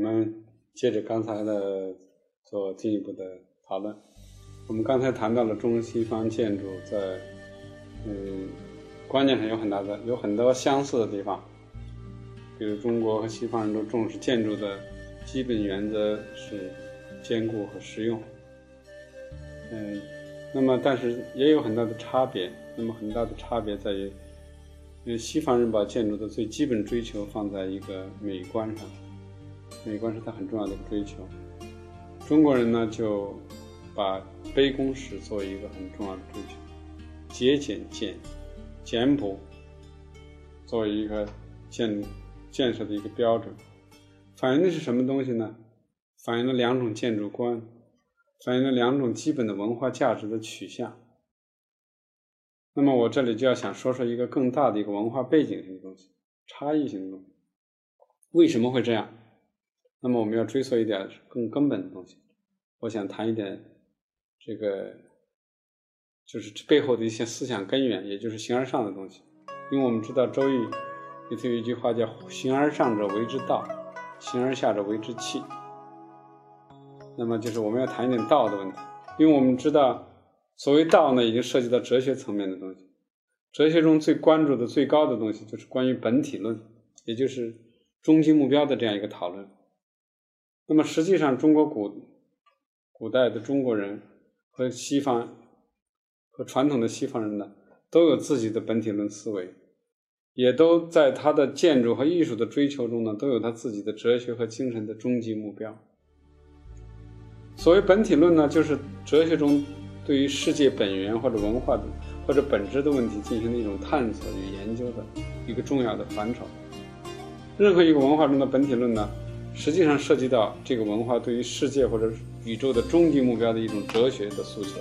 我们接着刚才的做进一步的讨论。我们刚才谈到了中西方建筑在嗯观念上有很大的有很多相似的地方，比如中国和西方人都重视建筑的基本原则是坚固和实用。嗯，那么但是也有很大的差别。那么很大的差别在于，因为西方人把建筑的最基本追求放在一个美观上。美观是他很重要的一个追求。中国人呢，就把卑躬式作为一个很重要的追求，节俭简简朴作为一个建建设的一个标准。反映的是什么东西呢？反映了两种建筑观，反映了两种基本的文化价值的取向。那么我这里就要想说说一个更大的一个文化背景性的东西，差异性的东西，为什么会这样？那么我们要追溯一点更根本的东西，我想谈一点这个，就是背后的一些思想根源，也就是形而上的东西。因为我们知道《周易》里头有一句话叫“形而上者为之道，形而下者为之器”。那么就是我们要谈一点道的问题，因为我们知道所谓道呢，已经涉及到哲学层面的东西。哲学中最关注的最高的东西，就是关于本体论，也就是终极目标的这样一个讨论。那么实际上，中国古古代的中国人和西方和传统的西方人呢，都有自己的本体论思维，也都在他的建筑和艺术的追求中呢，都有他自己的哲学和精神的终极目标。所谓本体论呢，就是哲学中对于世界本源或者文化的或者本质的问题进行的一种探索与研究的一个重要的范畴。任何一个文化中的本体论呢？实际上涉及到这个文化对于世界或者宇宙的终极目标的一种哲学的诉求，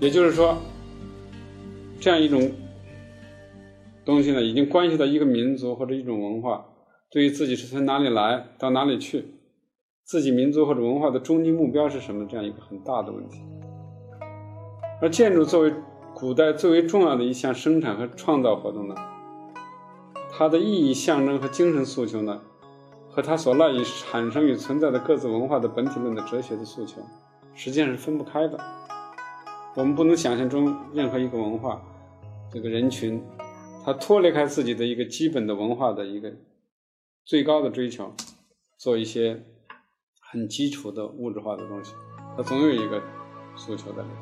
也就是说，这样一种东西呢，已经关系到一个民族或者一种文化对于自己是从哪里来到哪里去，自己民族或者文化的终极目标是什么这样一个很大的问题。而建筑作为古代最为重要的一项生产和创造活动呢，它的意义象征和精神诉求呢？和他所赖以产生与存在的各自文化的本体论的哲学的诉求，实际上是分不开的。我们不能想象中任何一个文化，这个人群，他脱离开自己的一个基本的文化的一个最高的追求，做一些很基础的物质化的东西，他总有一个诉求在里面。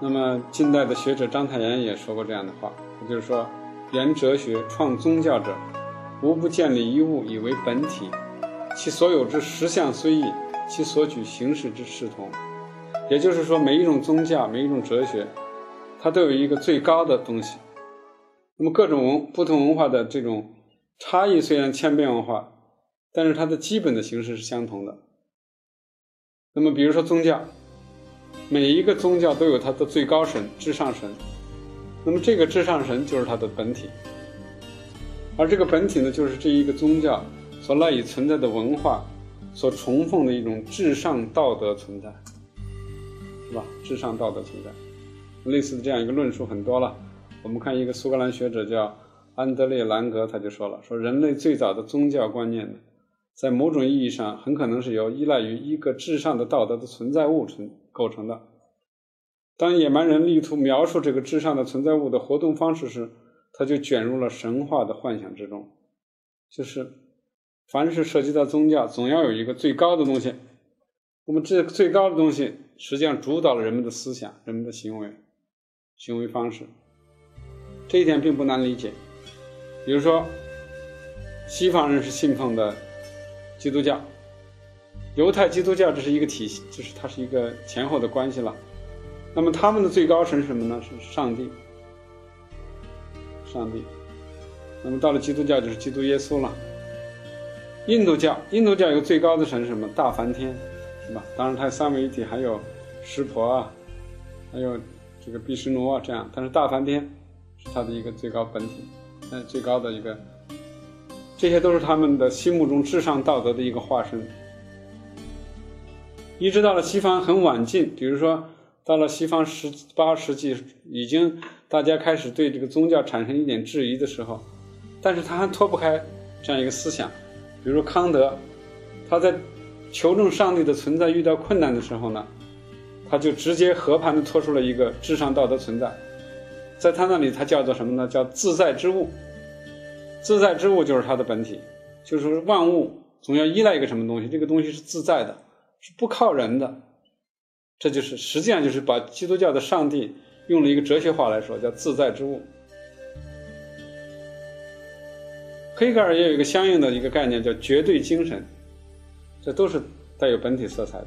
那么，近代的学者章太炎也说过这样的话，也就是说，原哲学创宗教者。无不建立一物以为本体，其所有之实相虽异，其所举形式之视同。也就是说，每一种宗教、每一种哲学，它都有一个最高的东西。那么，各种文不同文化的这种差异虽然千变万化，但是它的基本的形式是相同的。那么，比如说宗教，每一个宗教都有它的最高神、至上神。那么，这个至上神就是它的本体。而这个本体呢，就是这一个宗教所赖以存在的文化所崇奉的一种至上道德存在，是吧？至上道德存在，类似的这样一个论述很多了。我们看一个苏格兰学者叫安德烈·兰格，他就说了：说人类最早的宗教观念呢，在某种意义上很可能是由依赖于一个至上的道德的存在物存构成的。当野蛮人力图描述这个至上的存在物的活动方式时，他就卷入了神话的幻想之中，就是凡是涉及到宗教，总要有一个最高的东西。那么这最高的东西，实际上主导了人们的思想、人们的行为、行为方式。这一点并不难理解。比如说，西方人是信奉的基督教，犹太基督教这是一个体系，就是它是一个前后的关系了。那么他们的最高神是什么呢？是上帝。上帝，那么到了基督教就是基督耶稣了。印度教，印度教有个最高的神是什么？大梵天，是吧？当然它三位一体，还有湿婆啊，还有这个毗湿奴啊，这样。但是大梵天是他的一个最高本体，嗯，最高的一个，这些都是他们的心目中至上道德的一个化身。一直到了西方很晚近，比如说到了西方十八世纪，已经。大家开始对这个宗教产生一点质疑的时候，但是他还脱不开这样一个思想。比如康德，他在求证上帝的存在遇到困难的时候呢，他就直接和盘的托出了一个至上道德存在，在他那里，他叫做什么呢？叫自在之物。自在之物就是他的本体，就是万物总要依赖一个什么东西，这个东西是自在的，是不靠人的。这就是实际上就是把基督教的上帝用了一个哲学话来说，叫自在之物。黑格尔也有一个相应的一个概念，叫绝对精神，这都是带有本体色彩的。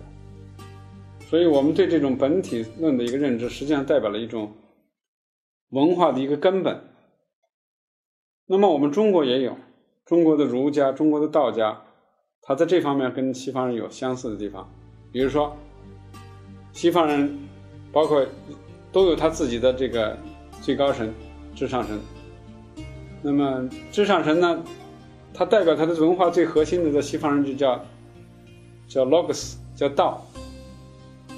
所以，我们对这种本体论的一个认知，实际上代表了一种文化的一个根本。那么，我们中国也有中国的儒家、中国的道家，他在这方面跟西方人有相似的地方。比如说，西方人包括都有他自己的这个最高神、至上神。那么，至上神呢？它代表它的文化最核心的，在西方人就叫叫 logos，叫道，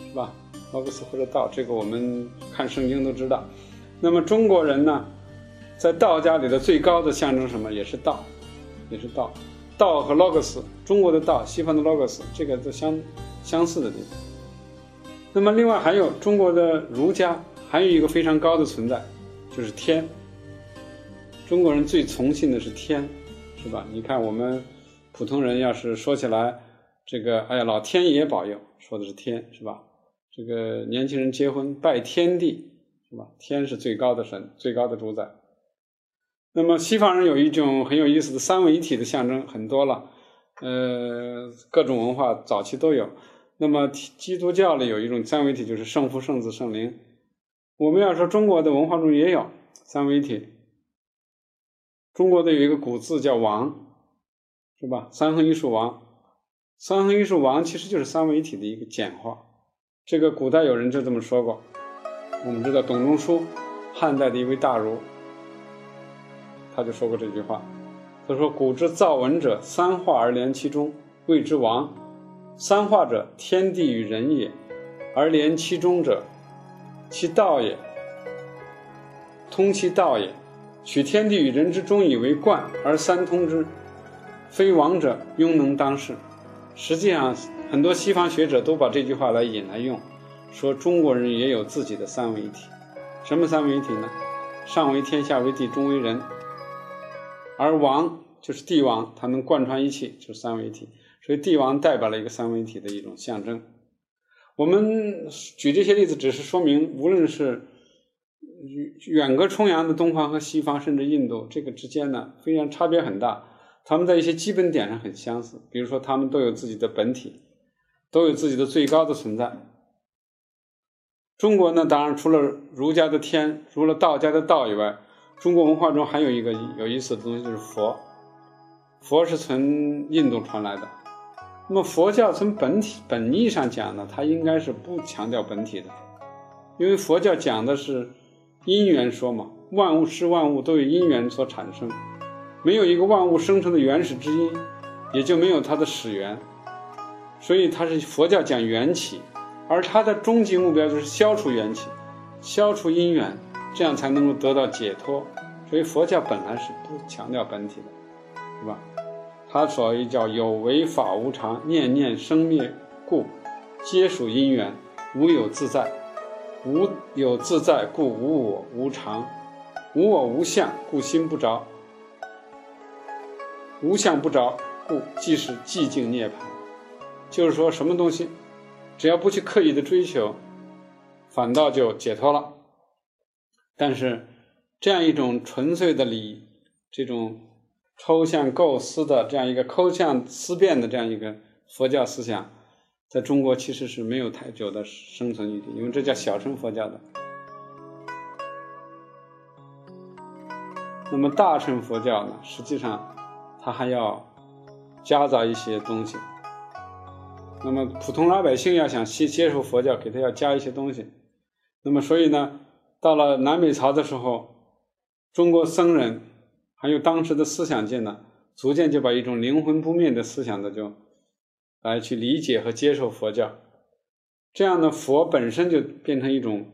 是吧？logos 或者道，这个我们看圣经都知道。那么中国人呢，在道家里的最高的象征什么？也是道，也是道。道和 logos，中国的道，西方的 logos，这个都相相似的地方。那么另外还有中国的儒家，还有一个非常高的存在，就是天。中国人最崇信的是天，是吧？你看我们普通人要是说起来，这个哎呀，老天爷保佑，说的是天，是吧？这个年轻人结婚拜天地，是吧？天是最高的神，最高的主宰。那么西方人有一种很有意思的三位一体的象征，很多了，呃，各种文化早期都有。那么基督教里有一种三位一体，就是圣父、圣子、圣灵。我们要说中国的文化中也有三位一体。中国的有一个古字叫王，是吧？三横一竖王，三横一竖王其实就是三位一体的一个简化。这个古代有人就这么说过。我们知道董仲舒，汉代的一位大儒，他就说过这句话。他说：“古之造文者，三化而连其中，谓之王。三化者，天地与人也；而连其中者，其道也，通其道也。”取天地与人之中以为贯而三通之，非王者庸能当世。实际上，很多西方学者都把这句话来引来用，说中国人也有自己的三位一体。什么三位一体呢？上为天，下为地，中为人。而王就是帝王，他能贯穿一切，就是三位一体。所以帝王代表了一个三位一体的一种象征。我们举这些例子，只是说明，无论是。远隔重洋的东方和西方，甚至印度，这个之间呢，非常差别很大。他们在一些基本点上很相似，比如说，他们都有自己的本体，都有自己的最高的存在。中国呢，当然除了儒家的天，除了道家的道以外，中国文化中还有一个有意思的东西，就是佛。佛是从印度传来的。那么佛教从本体本意上讲呢，它应该是不强调本体的，因为佛教讲的是。因缘说嘛，万物是万物都有因缘所产生，没有一个万物生成的原始之因，也就没有它的始源。所以它是佛教讲缘起，而它的终极目标就是消除缘起，消除因缘，这样才能够得到解脱。所以佛教本来是不强调本体的，是吧？他所谓叫有为法无常，念念生灭故，皆属因缘，无有自在。无有自在，故无我无常；无我无相，故心不着；无相不着，故即是寂静涅槃。就是说，什么东西，只要不去刻意的追求，反倒就解脱了。但是，这样一种纯粹的理，这种抽象构思的这样一个抽象思辨的这样一个佛教思想。在中国其实是没有太久的生存余地，因为这叫小乘佛教的。那么大乘佛教呢，实际上它还要夹杂一些东西。那么普通老百姓要想接接受佛教，给他要加一些东西。那么所以呢，到了南北朝的时候，中国僧人还有当时的思想界呢，逐渐就把一种灵魂不灭的思想的就。来去理解和接受佛教，这样的佛本身就变成一种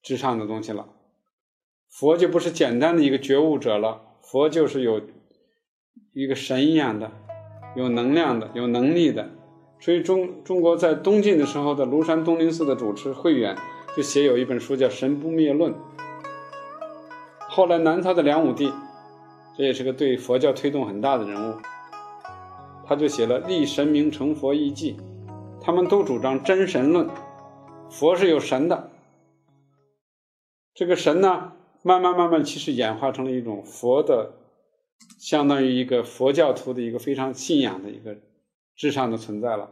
至上的东西了。佛就不是简单的一个觉悟者了，佛就是有一个神一样的，有能量的，有能力的。所以中中国在东晋的时候的庐山东林寺的主持慧远就写有一本书叫《神不灭论》。后来南朝的梁武帝，这也是个对佛教推动很大的人物，他就写了《立神明成佛义记》，他们都主张真神论，佛是有神的。这个神呢，慢慢慢慢其实演化成了一种佛的，相当于一个佛教徒的一个非常信仰的一个至上的存在了。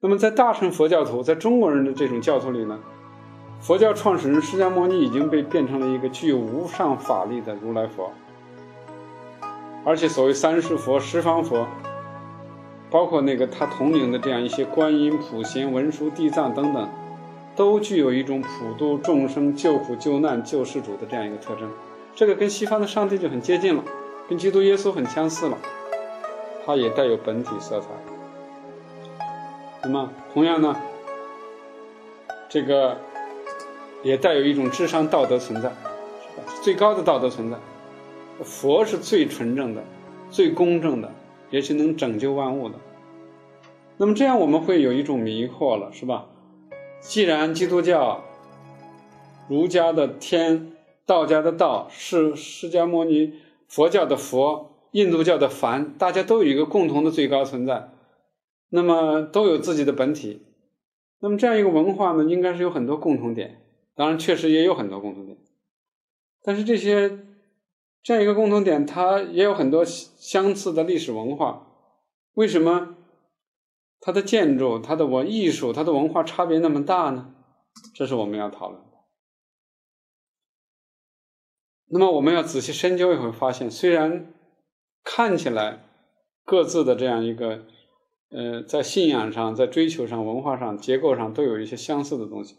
那么在大乘佛教徒，在中国人的这种教徒里呢？佛教创始人释迦牟尼已经被变成了一个具有无上法力的如来佛，而且所谓三世佛、十方佛，包括那个他统领的这样一些观音、普贤、文殊、地藏等等，都具有一种普度众生、救苦救难、救世主的这样一个特征。这个跟西方的上帝就很接近了，跟基督耶稣很相似了，它也带有本体色彩。那么，同样呢，这个。也带有一种智商道德存在，是吧？最高的道德存在，佛是最纯正的、最公正的，也是能拯救万物的。那么这样我们会有一种迷惑了，是吧？既然基督教、儒家的天、道家的道是释迦牟尼、佛教的佛、印度教的梵，大家都有一个共同的最高存在，那么都有自己的本体，那么这样一个文化呢，应该是有很多共同点。当然，确实也有很多共同点，但是这些这样一个共同点，它也有很多相似的历史文化。为什么它的建筑、它的文艺术、它的文化差别那么大呢？这是我们要讨论的。那么，我们要仔细深究，也会发现，虽然看起来各自的这样一个呃，在信仰上、在追求上、文化上、结构上都有一些相似的东西。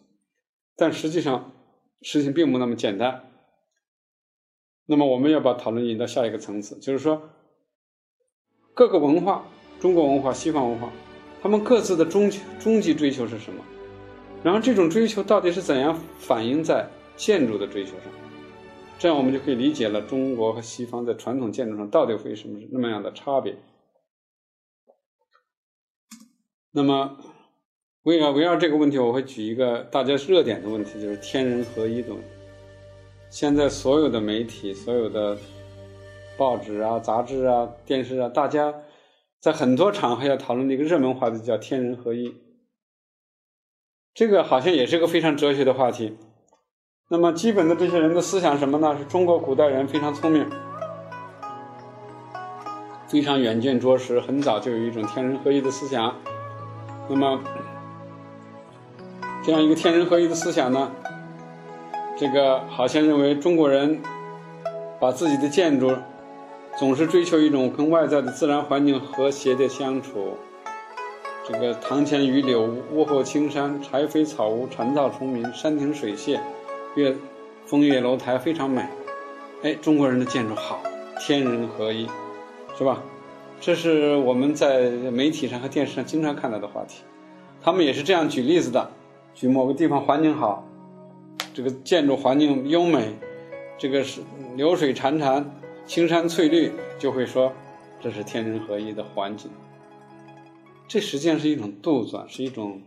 但实际上，事情并不那么简单。那么，我们要把讨论引到下一个层次，就是说，各个文化，中国文化、西方文化，他们各自的终终极追求是什么？然后，这种追求到底是怎样反映在建筑的追求上？这样，我们就可以理解了中国和西方在传统建筑上到底会什么那么样的差别。那么。围绕围绕这个问题，我会举一个大家热点的问题，就是天人合一的问题。现在所有的媒体、所有的报纸啊、杂志啊、电视啊，大家在很多场合要讨论的一个热门话题叫天人合一。这个好像也是个非常哲学的话题。那么基本的这些人的思想什么呢？是中国古代人非常聪明，非常远见卓识，很早就有一种天人合一的思想。那么。这样一个天人合一的思想呢，这个好像认为中国人把自己的建筑总是追求一种跟外在的自然环境和谐的相处。这个堂前榆柳屋后青山，柴扉草屋蝉噪虫鸣，山亭水榭，月风月楼台非常美。哎，中国人的建筑好，天人合一，是吧？这是我们在媒体上和电视上经常看到的话题。他们也是这样举例子的。举某个地方环境好，这个建筑环境优美，这个是流水潺潺、青山翠绿，就会说这是天人合一的环境。这实际上是一种杜撰，是一种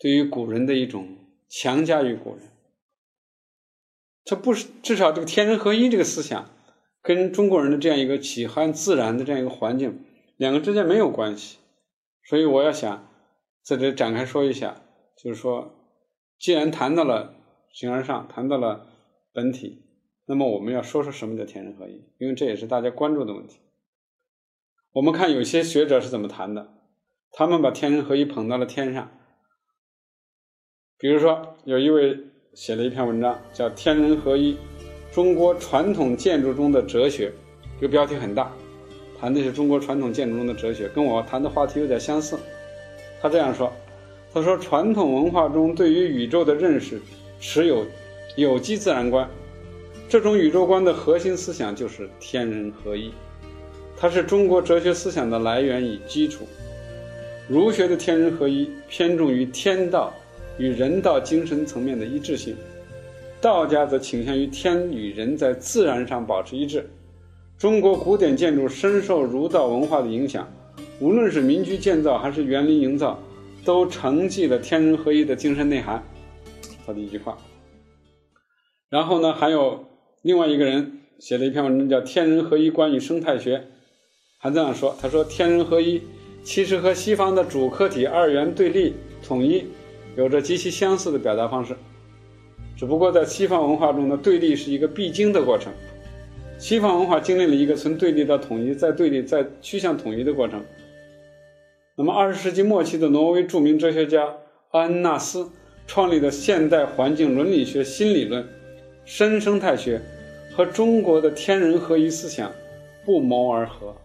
对于古人的一种强加于古人。它不是至少这个天人合一这个思想，跟中国人的这样一个喜欢自然的这样一个环境，两个之间没有关系。所以我要想在这展开说一下。就是说，既然谈到了形而上，谈到了本体，那么我们要说说什么叫天人合一，因为这也是大家关注的问题。我们看有些学者是怎么谈的，他们把天人合一捧到了天上。比如说，有一位写了一篇文章，叫《天人合一：中国传统建筑中的哲学》，这个标题很大，谈的是中国传统建筑中的哲学，跟我谈的话题有点相似。他这样说。他说：“传统文化中对于宇宙的认识持有有机自然观，这种宇宙观的核心思想就是天人合一，它是中国哲学思想的来源与基础。儒学的天人合一偏重于天道与人道精神层面的一致性，道家则倾向于天与人在自然上保持一致，中国古典建筑深受儒道文化的影响，无论是民居建造还是园林营造，都承继了天人合一的精神内涵。他的一句话。然后呢，还有另外一个人写了一篇文章，叫《天人合一关于生态学》，还这样说：他说，天人合一其实和西方的主客体二元对立统一有着极其相似的表达方式，只不过在西方文化中的对立是一个必经的过程。西方文化经历了一个从对立到统一，再对立，再趋向统一的过程。那么，二十世纪末期的挪威著名哲学家阿恩纳斯创立的现代环境伦理学新理论——深生态学，和中国的天人合一思想不谋而合。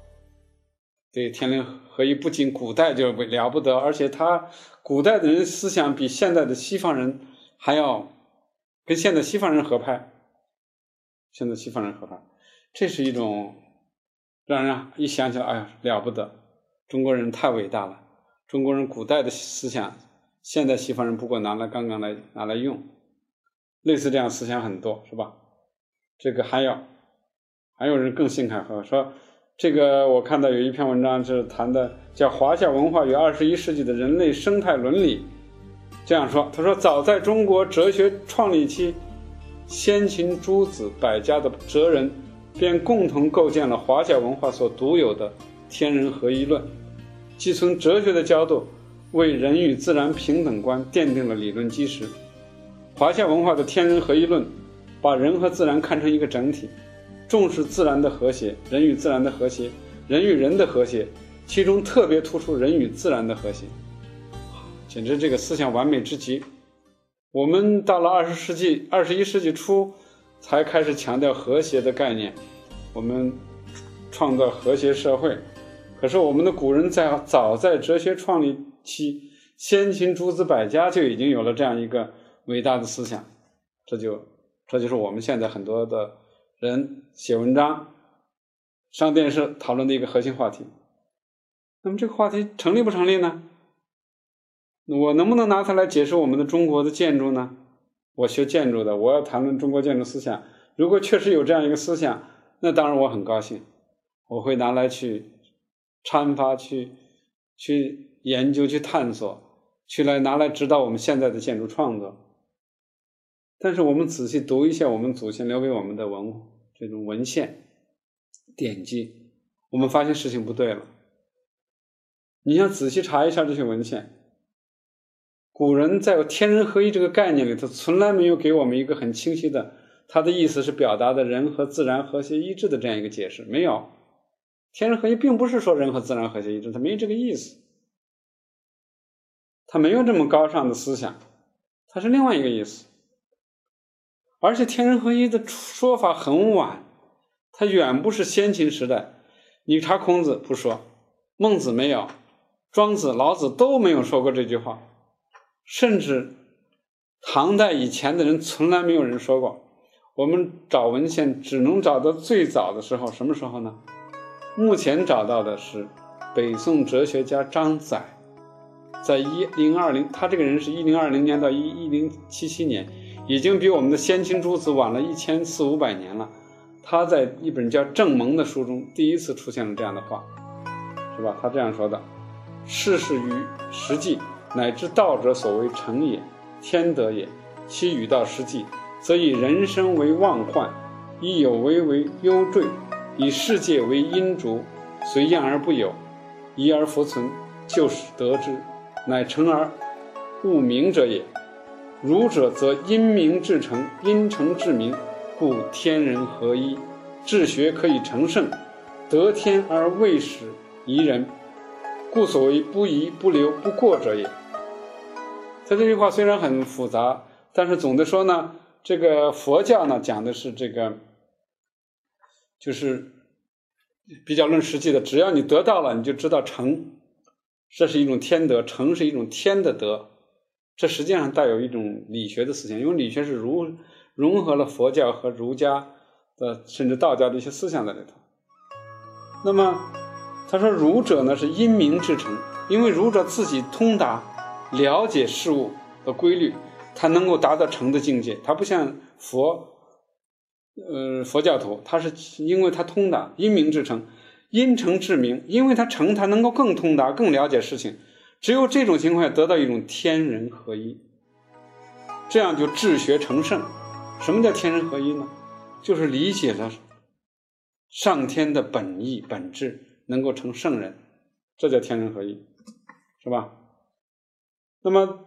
对天人合一，不仅古代就了不得，而且他古代的人思想比现在的西方人还要跟现在西方人合拍。现在西方人合拍。这是一种让人一想起来，哎呀，了不得！中国人太伟大了。中国人古代的思想，现在西方人不过拿来刚刚来拿来用，类似这样思想很多，是吧？这个还有还有人更信凯和说，这个我看到有一篇文章是谈的，叫《华夏文化与二十一世纪的人类生态伦理》。这样说，他说，早在中国哲学创立期，先秦诸子百家的哲人。便共同构建了华夏文化所独有的天人合一论，即从哲学的角度为人与自然平等观奠定了理论基石。华夏文化的天人合一论，把人和自然看成一个整体，重视自然的和谐，人与自然的和谐，人与人的和谐，其中特别突出人与自然的和谐，简直这个思想完美之极。我们到了二十世纪、二十一世纪初。才开始强调和谐的概念，我们创造和谐社会。可是我们的古人在早在哲学创立期，先秦诸子百家就已经有了这样一个伟大的思想。这就这就是我们现在很多的人写文章、上电视讨论的一个核心话题。那么这个话题成立不成立呢？我能不能拿它来解释我们的中国的建筑呢？我学建筑的，我要谈论中国建筑思想。如果确实有这样一个思想，那当然我很高兴，我会拿来去阐发、去去研究、去探索，去来拿来指导我们现在的建筑创作。但是我们仔细读一下我们祖先留给我们的文这种文献典籍，我们发现事情不对了。你想仔细查一下这些文献。古人在“天人合一”这个概念里头，从来没有给我们一个很清晰的，他的意思是表达的人和自然和谐一致的这样一个解释。没有，“天人合一”并不是说人和自然和谐一致，他没这个意思，他没有这么高尚的思想，他是另外一个意思。而且“天人合一”的说法很晚，它远不是先秦时代。你查孔子不说，孟子没有，庄子、老子都没有说过这句话。甚至唐代以前的人从来没有人说过。我们找文献只能找到最早的时候，什么时候呢？目前找到的是北宋哲学家张载，在一零二零，他这个人是一零二零年到一一零七七年，已经比我们的先秦诸子晚了一千四五百年了。他在一本叫《正蒙》的书中第一次出现了这样的话，是吧？他这样说的：“世事实与实际。”乃至道者所为成也，天德也。其与道实际，则以人生为妄患，以有为为忧坠，以世界为阴烛，随样而不有，疑而弗存，就是得之，乃成而物明者也。儒者则因明至诚，因诚至明，故天人合一，治学可以成圣，得天而未始宜人，故所谓不疑不留不过者也。他这句话虽然很复杂，但是总的说呢，这个佛教呢讲的是这个，就是比较论实际的。只要你得到了，你就知道成，这是一种天德，成是一种天的德。这实际上带有一种理学的思想，因为理学是融融合了佛教和儒家的甚至道教的一些思想在里头。那么他说儒者呢是因明至诚，因为儒者自己通达。了解事物的规律，他能够达到成的境界。他不像佛，呃，佛教徒，他是因为他通达，因明至诚，因诚至明，因为他诚，他能够更通达，更了解事情。只有这种情况下，得到一种天人合一，这样就治学成圣。什么叫天人合一呢？就是理解了上天的本意本质，能够成圣人，这叫天人合一，是吧？那么，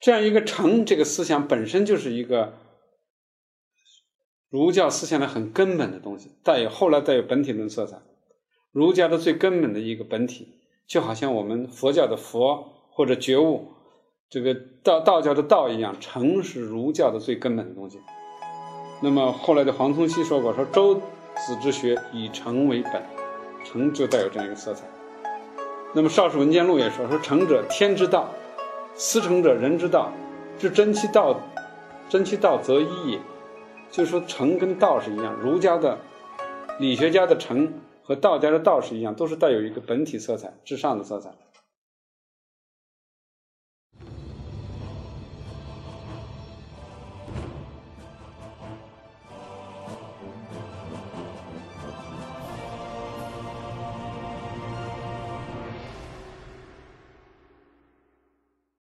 这样一个成这个思想本身就是一个。儒教思想的很根本的东西，带有后来带有本体论色彩。儒家的最根本的一个本体，就好像我们佛教的佛或者觉悟，这个道道教的道一样，诚是儒教的最根本的东西。那么后来的黄宗羲说过，说周子之学以诚为本，诚就带有这样一个色彩。那么《邵氏文鉴录》也说，说诚者天之道，思诚者人之道，至真其道，真其道则一也。就是说，诚跟道是一样，儒家的理学家的诚和道家的道是一样，都是带有一个本体色彩、至上的色彩。